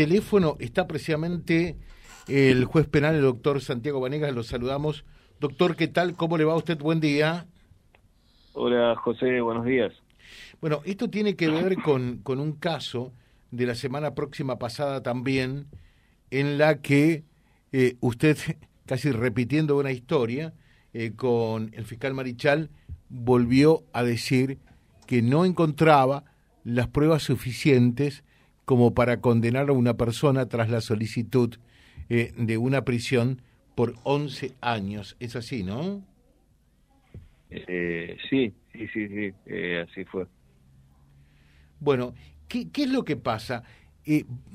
teléfono está precisamente el juez penal, el doctor Santiago Vanegas. Lo saludamos. Doctor, ¿qué tal? ¿Cómo le va a usted? Buen día. Hola, José. Buenos días. Bueno, esto tiene que ver con, con un caso de la semana próxima pasada también, en la que eh, usted, casi repitiendo una historia, eh, con el fiscal Marichal, volvió a decir que no encontraba las pruebas suficientes como para condenar a una persona tras la solicitud eh, de una prisión por 11 años. Es así, ¿no? Eh, sí, sí, sí, sí, eh, así fue. Bueno, ¿qué, ¿qué, es lo que pasa?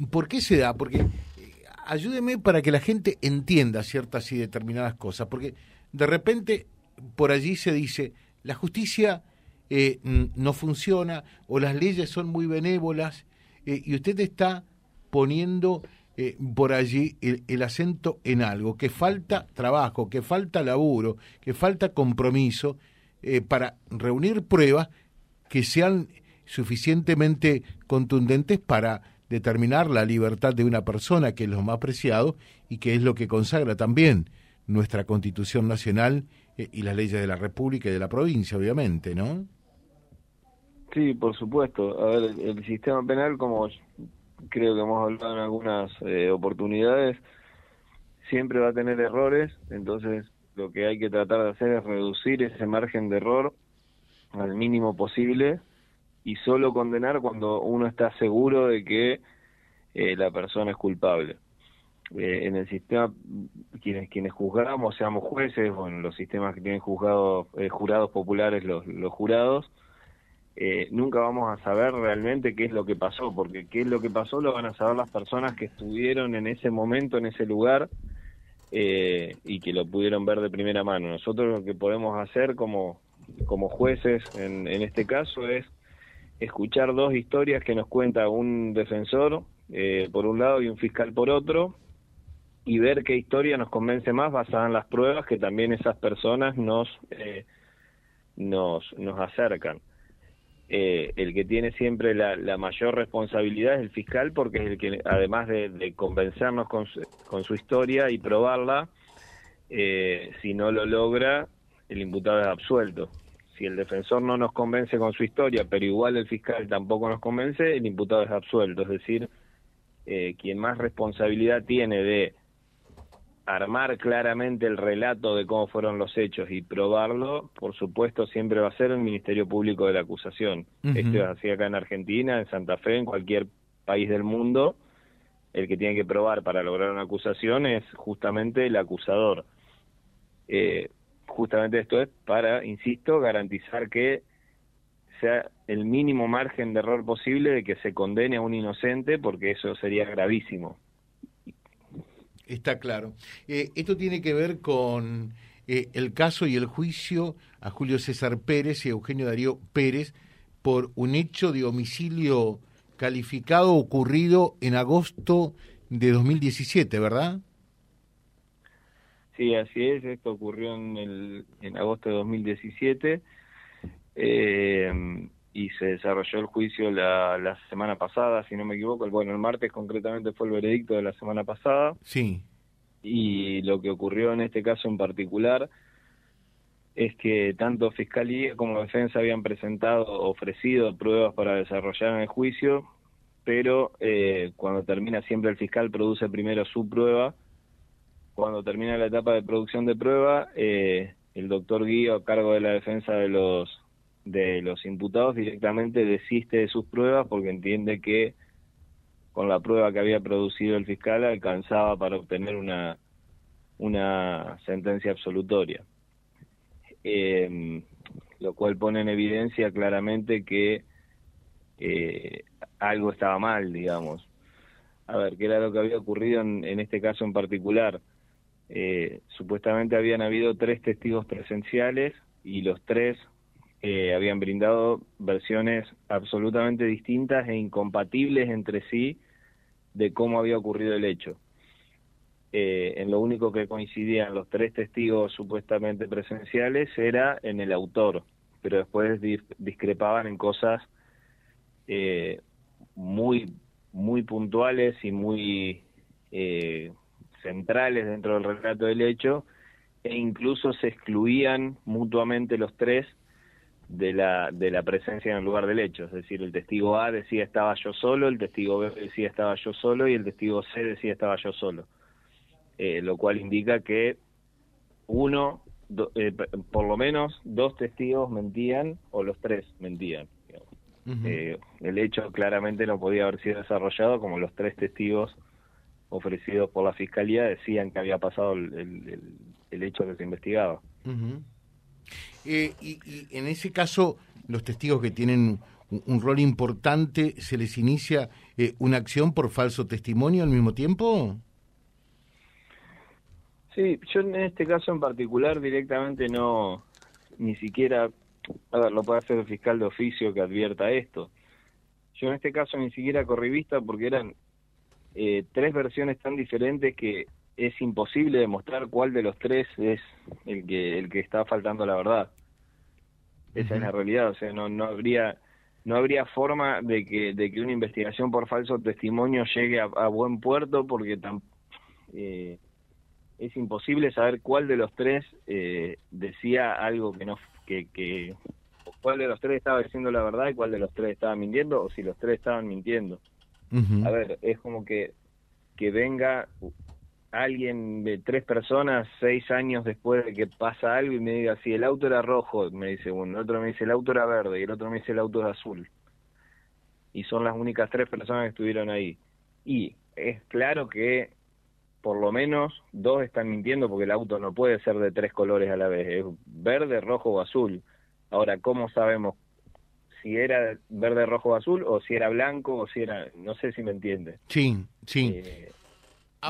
¿Por qué se da? Porque ayúdeme para que la gente entienda ciertas y determinadas cosas, porque de repente por allí se dice, la justicia eh, no funciona o las leyes son muy benévolas eh, y usted está poniendo eh, por allí el, acento en algo, que falta trabajo, que falta laburo, que falta compromiso eh, para reunir pruebas que sean suficientemente contundentes para determinar la libertad de una persona, que es lo más preciado y que es lo que consagra también nuestra Constitución Nacional eh, y las leyes de la República y de la provincia, obviamente, ¿no? Sí, por supuesto. A ver, el, sistema penal, como creo que hemos hablado en algunas eh, oportunidades, siempre va a tener errores, entonces lo que hay que tratar de hacer es reducir ese margen de error al mínimo posible y solo condenar cuando uno está seguro de que eh, la persona es culpable. Eh, en el sistema, quienes quienes juzgamos, seamos jueces o en los sistemas que tienen juzgados, eh, jurados populares, los, los jurados, eh, nunca vamos a saber realmente qué es lo que pasó, porque qué es lo que pasó lo van a saber las personas que estuvieron en ese momento, en ese lugar, eh, y que lo pudieron ver de primera mano. Nosotros lo que podemos hacer como, como jueces en, en este caso es escuchar dos historias que nos cuenta un defensor eh, por un lado y un fiscal por otro, y ver qué historia nos convence más basada en las pruebas que también esas personas nos, eh, nos, nos acercan eh, el que tiene siempre la, la, mayor responsabilidad es el fiscal porque es el que, además de, convencernos con su, con su, historia y probarla, eh, si no lo logra, el imputado es absuelto. Si el defensor no nos convence con su historia, pero igual el fiscal tampoco nos convence, el imputado es absuelto. Es decir, eh, quien más responsabilidad tiene de armar claramente el relato de cómo fueron los hechos y probarlo, por supuesto, siempre va a ser el Ministerio Público de la Acusación. Uh -huh. Esto es así acá en Argentina, en Santa Fe, en cualquier país del mundo. El que tiene que probar para lograr una acusación es justamente el acusador. Eh, justamente esto es para, insisto, garantizar que sea el mínimo margen de error posible de que se condene a un inocente, porque eso sería gravísimo. Está claro. Eh, esto tiene que ver con eh, el caso y el juicio a Julio César Pérez y Eugenio Darío Pérez por un hecho de homicidio calificado ocurrido en agosto de 2017, ¿verdad? Sí, así es. Esto ocurrió en, el, en agosto de 2017 eh, y se desarrolló el juicio la, la semana pasada, si no me equivoco. Bueno, el martes concretamente fue el veredicto de la semana pasada. Sí. Y lo que ocurrió en este caso en particular es que tanto Fiscalía como Defensa habían presentado, ofrecido pruebas para desarrollar en el juicio, pero eh, cuando termina siempre el fiscal produce primero su prueba. Cuando termina la etapa de producción de prueba, eh, el doctor Guío, a cargo de la defensa de los de los imputados, directamente desiste de sus pruebas porque entiende que con la prueba que había producido el fiscal alcanzaba para obtener una, una sentencia absolutoria. Eh, lo cual pone en evidencia claramente que eh, algo estaba mal, digamos. A ver, ¿qué era lo que había ocurrido en, en este caso en particular? Eh, supuestamente habían habido tres testigos presenciales y los tres eh, habían brindado versiones absolutamente distintas e incompatibles entre sí de cómo había ocurrido el hecho. Eh, en lo único que coincidían los tres testigos supuestamente presenciales era en el autor, pero después discrepaban en cosas eh, muy muy puntuales y muy eh, centrales dentro del relato del hecho, e incluso se excluían mutuamente los tres de la, de la presencia en el lugar del hecho. Es decir, el testigo A decía estaba yo solo, el testigo B decía estaba yo solo y el testigo C decía estaba yo solo. Eh, lo cual indica que uno, eh, por lo menos dos testigos mentían o los tres mentían. Eh, el hecho claramente no podía haber sido desarrollado como los tres testigos ofrecidos por la fiscalía decían que había pasado el, el, hecho que se investigaba. Eh, y, en ese caso, los testigos que tienen un, rol importante, ¿se les inicia eh, una acción por falso testimonio al mismo tiempo? Sí, yo en este caso en particular directamente no, ni siquiera, a ver, lo puede hacer el fiscal de oficio que advierta esto. Yo en este caso ni siquiera corrí vista porque eran eh, tres versiones tan diferentes que es imposible demostrar cuál de los tres es el que el que está faltando la verdad. Esa es la realidad, o sea, no no habría no habría forma de que de que una investigación por falso testimonio llegue a, buen puerto porque tan, eh, es imposible saber cuál de los tres eh, decía algo que no que, que cuál de los tres estaba diciendo la verdad y cuál de los tres estaba mintiendo o si los tres estaban mintiendo. A ver, es como que que venga alguien de tres personas seis años después de que pasa algo y me diga si el auto era rojo, me dice uno, el otro me dice el auto era verde y el otro me dice el auto era azul. Y son las únicas tres personas que estuvieron ahí. Y es claro que por lo menos dos están mintiendo porque el auto no puede ser de tres colores a la vez, es verde, rojo o azul. Ahora, ¿cómo sabemos si era verde, rojo o azul o si era blanco o si era, no sé si me entiende. Sí, sí. Eh,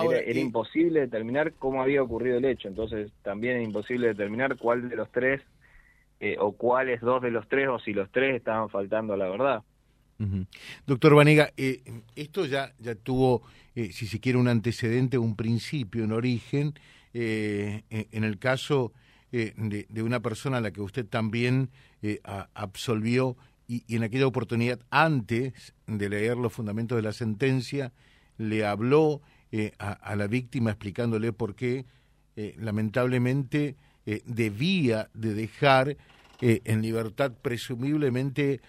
era, imposible determinar cómo había ocurrido el hecho, entonces también es imposible determinar cuál de los tres eh, o cuáles dos de los tres o si los tres estaban faltando a la verdad. Doctor Vanega, eh, esto ya, ya tuvo, eh, si se quiere, un antecedente, un principio, un origen, en el caso de, de, una persona a la que usted también absolvió y, y en aquella oportunidad, antes de leer los fundamentos de la sentencia, le habló eh, a, la víctima explicándole por qué eh, lamentablemente eh, debía de dejar en libertad presumiblemente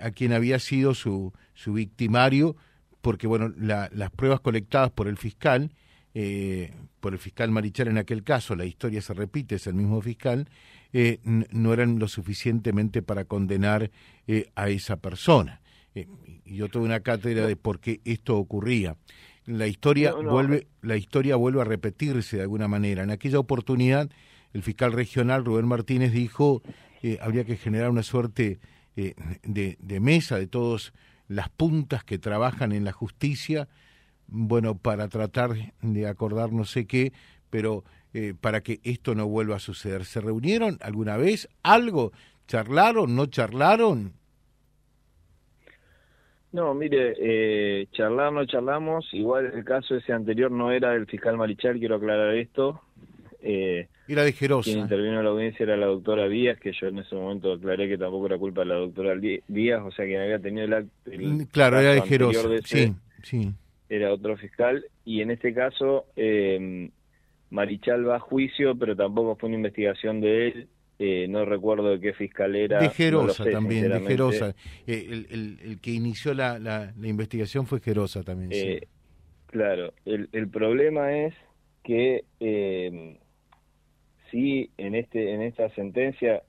a quien había sido su, su victimario, porque bueno, las pruebas colectadas por el fiscal, por el fiscal Marichal en aquel caso, la historia se repite, es el mismo fiscal, no eran lo suficientemente para condenar a esa persona. yo tuve una cátedra de por qué esto ocurría la historia vuelve la historia vuelve a repetirse de alguna manera. En aquella oportunidad el fiscal regional Rubén Martínez dijo eh, habría que generar una suerte eh, de, de, mesa de todas las puntas que trabajan en la justicia, bueno, para tratar de acordar no sé qué, pero eh, para que esto no vuelva a suceder. ¿Se reunieron alguna vez? ¿Algo? ¿Charlaron? ¿No charlaron? No, mire, eh, charlar no charlamos, igual el caso ese anterior no era del fiscal Marichal, quiero aclarar esto. Eh, era de Gerosa. Quien intervino en la audiencia era la doctora Díaz, que yo en ese momento aclaré que tampoco era culpa de la doctora Díaz, o sea, quien había tenido el acto. Mm, claro, era de Gerosa, sí, sí. Era otro fiscal, y en este caso eh, Marichal va a juicio, pero tampoco fue una investigación de él, eh, no recuerdo de qué fiscal era. De Gerosa también, de Gerosa. Eh, el, el, el, que inició la, la, investigación fue Gerosa también. Eh, claro, el, el problema es que eh, sí, en, este, en esta sentencia,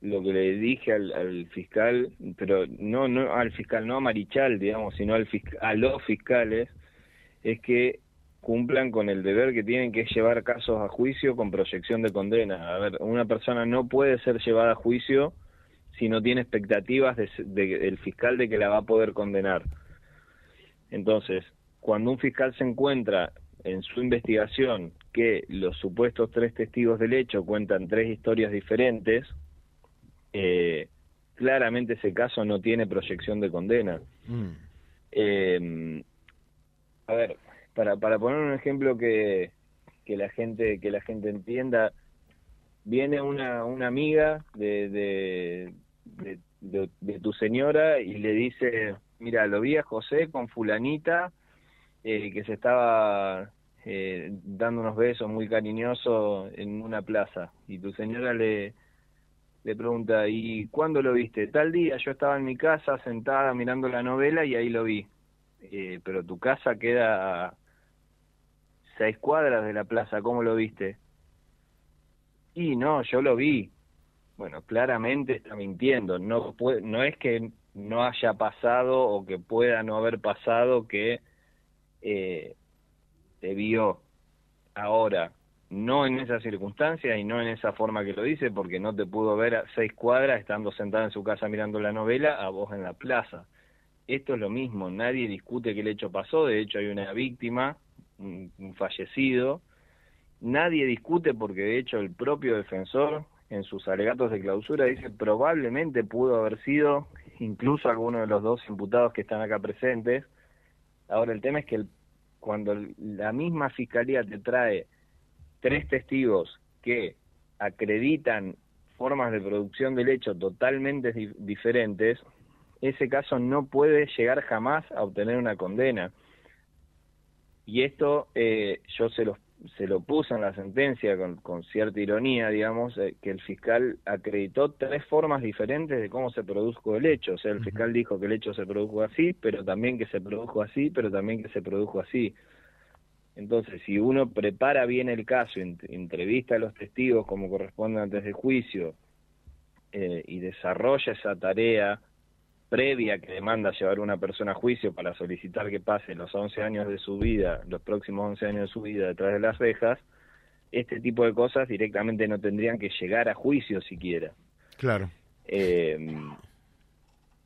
lo que le dije al, al, fiscal, pero no, no al fiscal, no a Marichal, digamos, sino al a los fiscales, es que cumplan con el deber que tienen, que es llevar casos a juicio con proyección de condena. A ver, una persona no puede ser llevada a juicio si no tiene expectativas del fiscal de que la va a poder condenar. Entonces, cuando un fiscal se encuentra en su investigación que los supuestos tres testigos del hecho cuentan tres historias diferentes, eh, claramente ese caso no tiene proyección de condena. Mm. Eh, a ver, para, para poner un ejemplo que, que la gente que la gente entienda viene una, una amiga de, de, tu señora y le dice mira, lo vi a José con fulanita eh, que se estaba eh, dando unos besos muy cariñosos en una plaza y tu señora le, le pregunta, ¿y cuándo lo viste? Tal día yo estaba en mi casa sentada mirando la novela y ahí lo vi. Eh, pero tu casa queda seis cuadras de la plaza, ¿cómo lo viste? Y no, yo lo vi. Bueno, claramente está mintiendo. No, puede, no es que no haya pasado o que pueda no haber pasado que eh, te vio ahora, no en esas circunstancias y no en esa forma que lo dice, porque no te pudo ver a seis cuadras estando sentada en su casa mirando la novela, a vos en la plaza. Esto es lo mismo, nadie discute que el hecho pasó, de hecho hay una víctima, un, fallecido, nadie discute porque de hecho el propio defensor en sus alegatos de clausura dice probablemente pudo haber sido incluso alguno de los dos imputados que están acá presentes. Ahora el tema es que el cuando la misma fiscalía te trae tres testigos que acreditan formas de producción del hecho totalmente diferentes, ese caso no puede llegar jamás a obtener una condena. Y esto eh, yo se los se lo puso en la sentencia con, cierta ironía, digamos, eh, que el fiscal acreditó tres formas diferentes de cómo se produjo el hecho. O sea, el fiscal dijo que el hecho se produjo así, pero también que se produjo así, pero también que se produjo así. Entonces, si uno prepara bien el caso, entrevista a los testigos como corresponde antes del juicio eh, y desarrolla esa tarea previa que demanda llevar una persona a juicio para solicitar que pase los 11 años de su vida, los próximos 11 años de su vida detrás de las rejas, este tipo de cosas directamente no tendrían que llegar a juicio siquiera. Claro. Eh,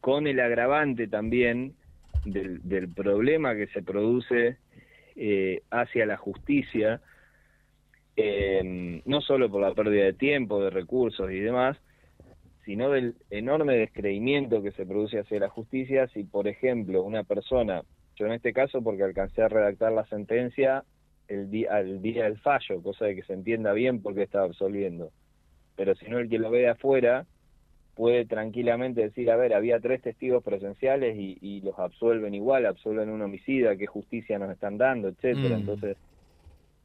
con el agravante también del, del, problema que se produce eh, hacia la justicia, eh, no solo por la pérdida de tiempo, de recursos y demás, sino del enorme descreimiento que se produce hacia la justicia si, por ejemplo, una persona, yo en este caso porque alcancé a redactar la sentencia el día, al día del fallo, cosa de que se entienda bien por qué estaba absolviendo, pero si no el que lo ve de afuera puede tranquilamente decir, a ver, había tres testigos presenciales y, los absuelven igual, absuelven un homicida, qué justicia nos están dando, etcétera. Mm. Entonces,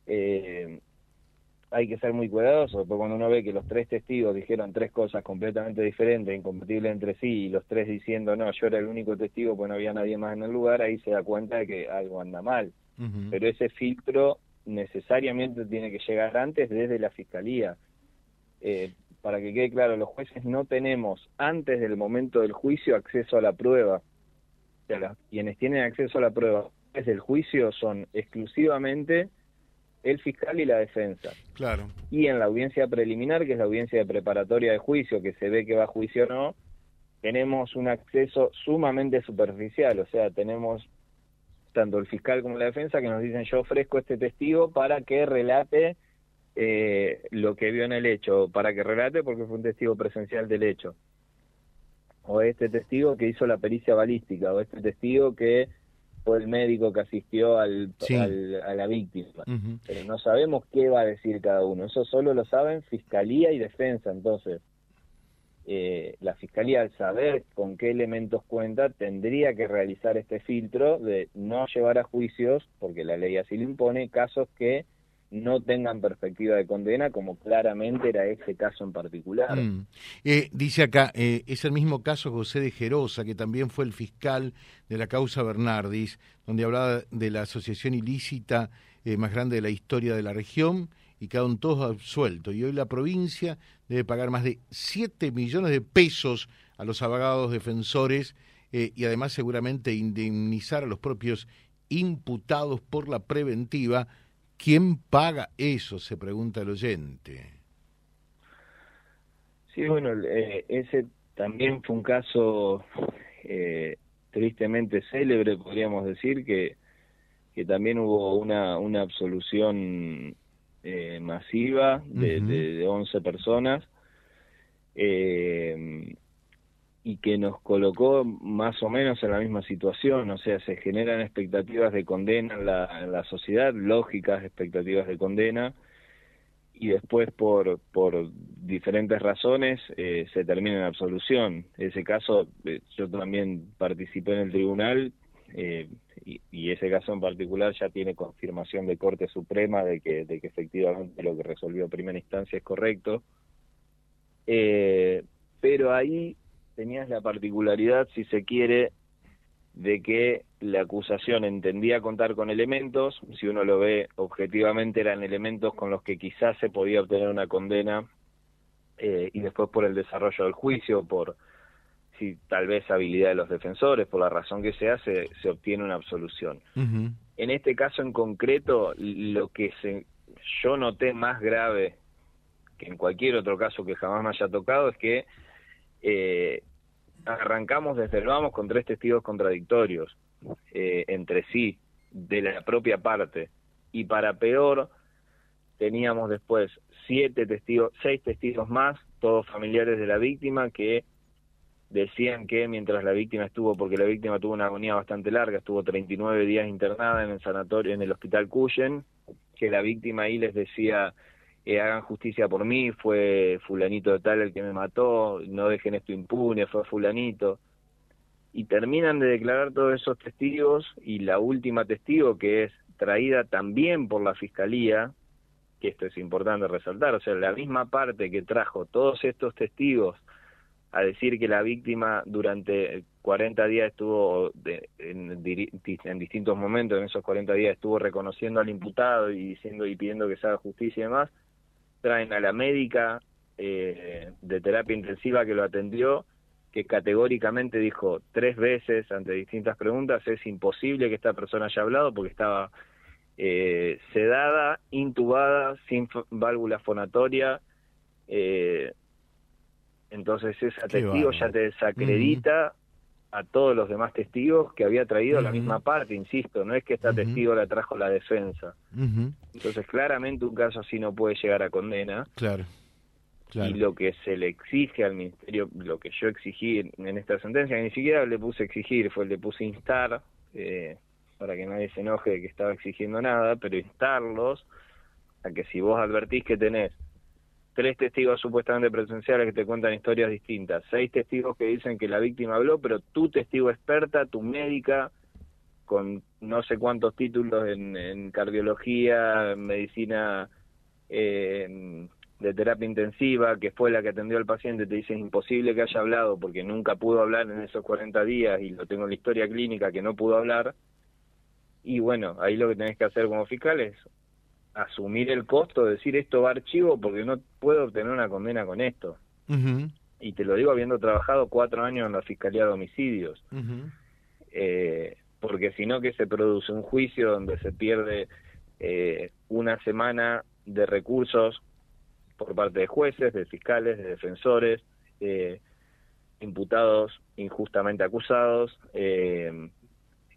eh, hay que ser muy cuidadoso, porque cuando uno ve que los tres testigos dijeron tres cosas completamente diferentes, incompatibles entre sí, y los tres diciendo, no, yo era el único testigo, pues no había nadie más en el lugar, ahí se da cuenta de que algo anda mal. Pero ese filtro necesariamente tiene que llegar antes desde la fiscalía. Eh, para que quede claro, los jueces no tenemos antes del momento del juicio acceso a la prueba. O sea, quienes tienen acceso a la prueba desde el juicio son exclusivamente el fiscal y la defensa. Claro. Y en la audiencia preliminar, que es la audiencia de preparatoria de juicio, que se ve que va a juicio o no, tenemos un acceso sumamente superficial, o sea, tenemos tanto el fiscal como la defensa que nos dicen yo ofrezco este testigo para que relate eh, lo que vio en el hecho, para que relate porque fue un testigo presencial del hecho. O este testigo que hizo la pericia balística, o este testigo que fue el médico que asistió al, a la víctima. Pero no sabemos qué va a decir cada uno. Eso solo lo saben fiscalía y defensa. Entonces, eh, la fiscalía, al saber con qué elementos cuenta, tendría que realizar este filtro de no llevar a juicios, porque la ley así lo impone, casos que no tengan perspectiva de condena, como claramente era ese caso en particular. Mm. Eh, dice acá, eh, es el mismo caso José de Gerosa, que también fue el fiscal de la causa Bernardis, donde hablaba de la asociación ilícita eh, más grande de la historia de la región y quedaron todos absueltos. Y hoy la provincia debe pagar más de 7 millones de pesos a los abogados defensores y además seguramente indemnizar a los propios imputados por la preventiva ¿Quién paga eso? Se pregunta el oyente. Sí, bueno, eh, ese también fue un caso eh, tristemente célebre, podríamos decir, que, que también hubo una, una absolución eh, masiva de, de, 11 personas. Eh, y que nos colocó más o menos en la misma situación, o sea, se generan expectativas de condena en la, sociedad, lógicas expectativas de condena, y después por, por diferentes razones eh, se termina en absolución. En ese caso, eh, yo también participé en el tribunal eh, y, ese caso en particular ya tiene confirmación de Corte Suprema de que, de que efectivamente lo que resolvió primera instancia es correcto. pero ahí tenías la particularidad, si se quiere, de que la acusación entendía contar con elementos, si uno lo ve objetivamente eran elementos con los que quizás se podía obtener una condena eh, y después por el desarrollo del juicio, por si tal vez habilidad de los defensores, por la razón que se hace, se obtiene una absolución. En este caso en concreto, lo que se, yo noté más grave que en cualquier otro caso que jamás me haya tocado es que eh, arrancamos desde el vamos con tres testigos contradictorios eh, entre sí de la propia parte. Y para peor teníamos después siete testigos, seis testigos más, todos familiares de la víctima que decían que mientras la víctima estuvo, porque la víctima tuvo una agonía bastante larga, estuvo 39 días internada en el sanatorio, en el hospital Cuyen, que la víctima ahí les decía eh, hagan justicia por mí, fue fulanito de tal el que me mató, no dejen esto impune, fue fulanito. Y terminan de declarar todos esos testigos y la última testigo que es traída también por la fiscalía, que esto es importante resaltar, o sea, la misma parte que trajo todos estos testigos a decir que la víctima durante 40 días estuvo en, en, distintos momentos en esos 40 días estuvo reconociendo al imputado y diciendo y pidiendo que se haga justicia y demás traen a la médica eh, de terapia intensiva que lo atendió, que categóricamente dijo tres veces ante distintas preguntas, es imposible que esta persona haya hablado porque estaba eh, sedada, intubada, sin válvula fonatoria. Eh, entonces ese testigo ya te desacredita a todos los demás testigos que había traído la misma parte, insisto, no es que esta testigo la trajo la defensa. Entonces, claramente un caso así no puede llegar a condena. Claro. Y lo que se le exige al ministerio, lo que yo exigí en, esta sentencia, que ni siquiera le puse exigir, fue le puse instar, eh, para que nadie se enoje de que estaba exigiendo nada, pero instarlos a que si vos advertís que tenés tres testigos supuestamente presenciales que te cuentan historias distintas, seis testigos que dicen que la víctima habló, pero tu testigo experta, tu médica, con no sé cuántos títulos en, cardiología, en medicina eh, de terapia intensiva, que fue la que atendió al paciente, te dice imposible que haya hablado porque nunca pudo hablar en esos 40 días y lo tengo en la historia clínica que no pudo hablar. Y bueno, ahí lo que tenés que hacer como fiscal es asumir el costo, de decir esto va archivo porque no puedo obtener una condena con esto. Y te lo digo habiendo trabajado cuatro años en la Fiscalía de Homicidios. eh, porque si no que se produce un juicio donde se pierde eh, una semana de recursos por parte de jueces, de fiscales, de defensores, eh, imputados injustamente acusados, eh,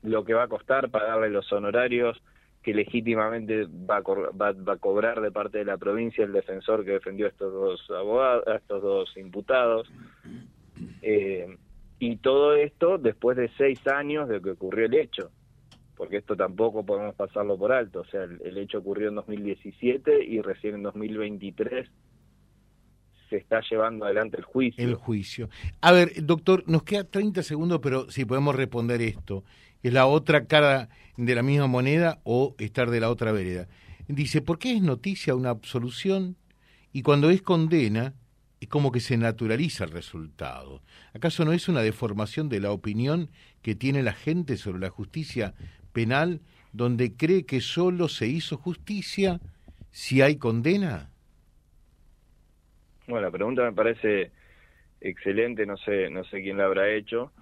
lo que va a costar pagarle los honorarios que legítimamente va a, va, a, cobrar de parte de la provincia el defensor que defendió a estos dos abogados, a estos dos imputados. Eh, y todo esto después de seis años de que ocurrió el hecho, porque esto tampoco podemos pasarlo por alto. O sea, el, hecho ocurrió en 2017 y recién en 2023 está llevando adelante el juicio. El juicio. A ver, doctor, nos queda 30 segundos, pero si podemos responder esto es la otra cara de la misma moneda o estar de la otra vereda. Dice, ¿por qué es noticia una absolución y cuando es condena es como que se naturaliza el resultado? ¿Acaso no es una deformación de la opinión que tiene la gente sobre la justicia penal donde cree que solo se hizo justicia si hay condena? Bueno, la pregunta me parece excelente, no sé, no sé quién la habrá hecho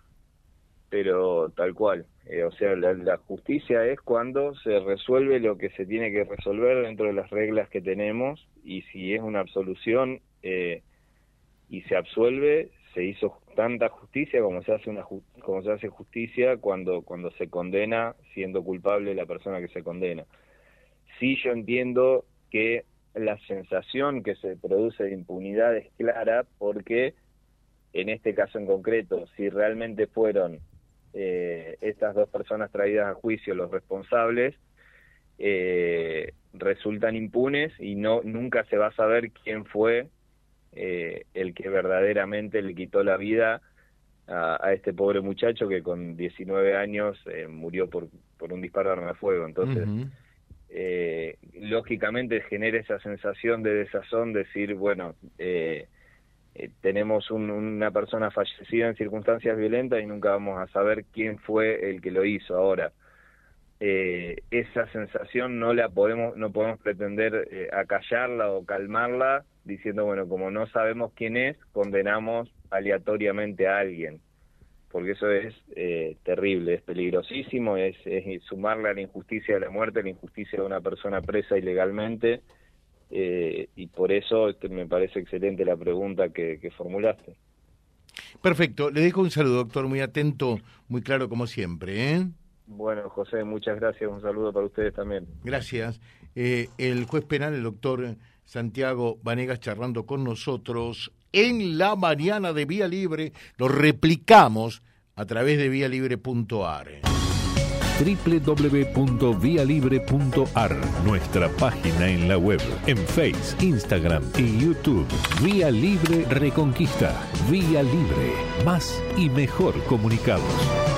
pero tal cual. Eh, o sea, la, justicia es cuando se resuelve lo que se tiene que resolver dentro de las reglas que tenemos y si es una absolución eh, y se absuelve, se hizo tanta justicia como se hace una como se hace justicia cuando cuando se condena siendo culpable la persona que se condena. Sí, yo entiendo que la sensación que se produce de impunidad es clara porque en este caso en concreto, si realmente fueron eh, estas dos personas traídas a juicio, los responsables, eh, resultan impunes y no nunca se va a saber quién fue eh, el que verdaderamente le quitó la vida a, este pobre muchacho que con 19 años eh, murió por, por un disparo de arma de fuego. Entonces, eh, lógicamente genera esa sensación de desazón, decir, bueno, tenemos una persona fallecida en circunstancias violentas y nunca vamos a saber quién fue el que lo hizo. Ahora, eh, esa sensación no la podemos no podemos pretender eh, acallarla o calmarla diciendo bueno como no sabemos quién es condenamos aleatoriamente a alguien porque eso es eh, terrible es peligrosísimo es, sumarle a la injusticia de la muerte la injusticia de una persona presa ilegalmente y por eso este, me parece excelente la pregunta que, que formulaste perfecto le dejo un saludo doctor muy atento muy claro como siempre ¿eh? Bueno, José, muchas gracias. Un saludo para ustedes también. Gracias. Eh, el juez penal, el doctor Santiago Vanegas, charlando con nosotros en la mañana de Vía Libre. Lo replicamos a través de vialibre.ar www.vialibre.ar, nuestra página en la web, en Face, Instagram y YouTube. Vía Libre Reconquista. Vía Libre. Más y mejor comunicados.